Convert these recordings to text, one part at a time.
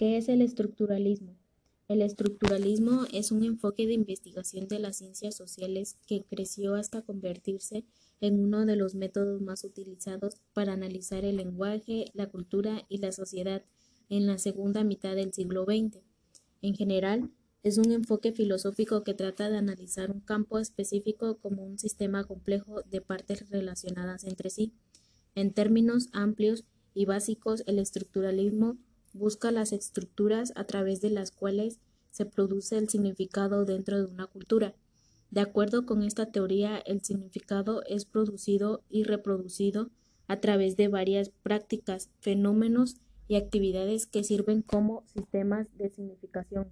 ¿Qué es el estructuralismo? El estructuralismo es un enfoque de investigación de las ciencias sociales que creció hasta convertirse en uno de los métodos más utilizados para analizar el lenguaje, la cultura y la sociedad en la segunda mitad del siglo XX. En general, es un enfoque filosófico que trata de analizar un campo específico como un sistema complejo de partes relacionadas entre sí. En términos amplios y básicos, el estructuralismo busca las estructuras a través de las cuales se produce el significado dentro de una cultura. De acuerdo con esta teoría, el significado es producido y reproducido a través de varias prácticas, fenómenos y actividades que sirven como sistemas de significación,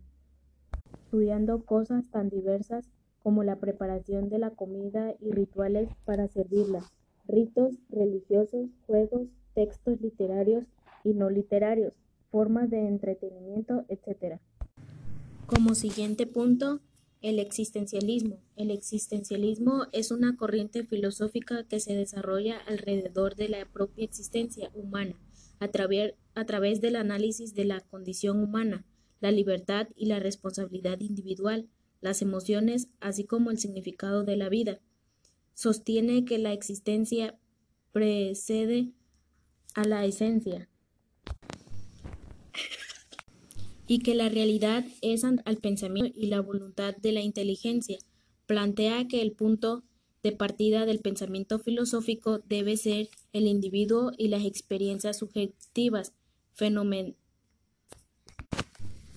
estudiando cosas tan diversas como la preparación de la comida y rituales para servirla, ritos religiosos, juegos, textos literarios y no literarios, formas de entretenimiento, etc. Como siguiente punto, el existencialismo. El existencialismo es una corriente filosófica que se desarrolla alrededor de la propia existencia humana, a, a través del análisis de la condición humana, la libertad y la responsabilidad individual, las emociones, así como el significado de la vida. Sostiene que la existencia precede a la esencia y que la realidad es al pensamiento y la voluntad de la inteligencia. Plantea que el punto de partida del pensamiento filosófico debe ser el individuo y las experiencias subjetivas, fenomen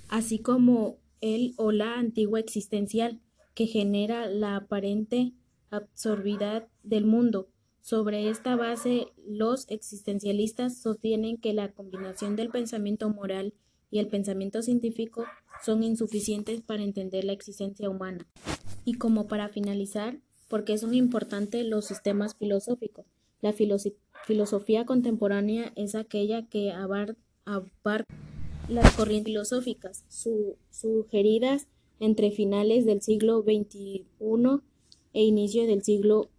así como el o la antigua existencial, que genera la aparente absorbidad del mundo. Sobre esta base, los existencialistas sostienen que la combinación del pensamiento moral y el pensamiento científico son insuficientes para entender la existencia humana. Y como para finalizar, ¿por qué son importantes los sistemas filosóficos? La filosofía contemporánea es aquella que abarca las corrientes filosóficas sugeridas entre finales del siglo XXI e inicio del siglo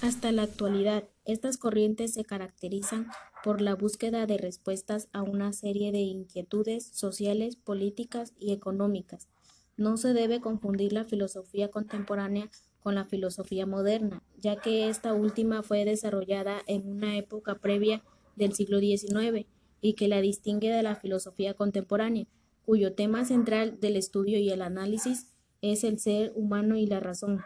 hasta la actualidad. Estas corrientes se caracterizan por la búsqueda de respuestas a una serie de inquietudes sociales, políticas y económicas. No se debe confundir la filosofía contemporánea con la filosofía moderna, ya que esta última fue desarrollada en una época previa del siglo XIX y que la distingue de la filosofía contemporánea, cuyo tema central del estudio y el análisis es el ser humano y la razón.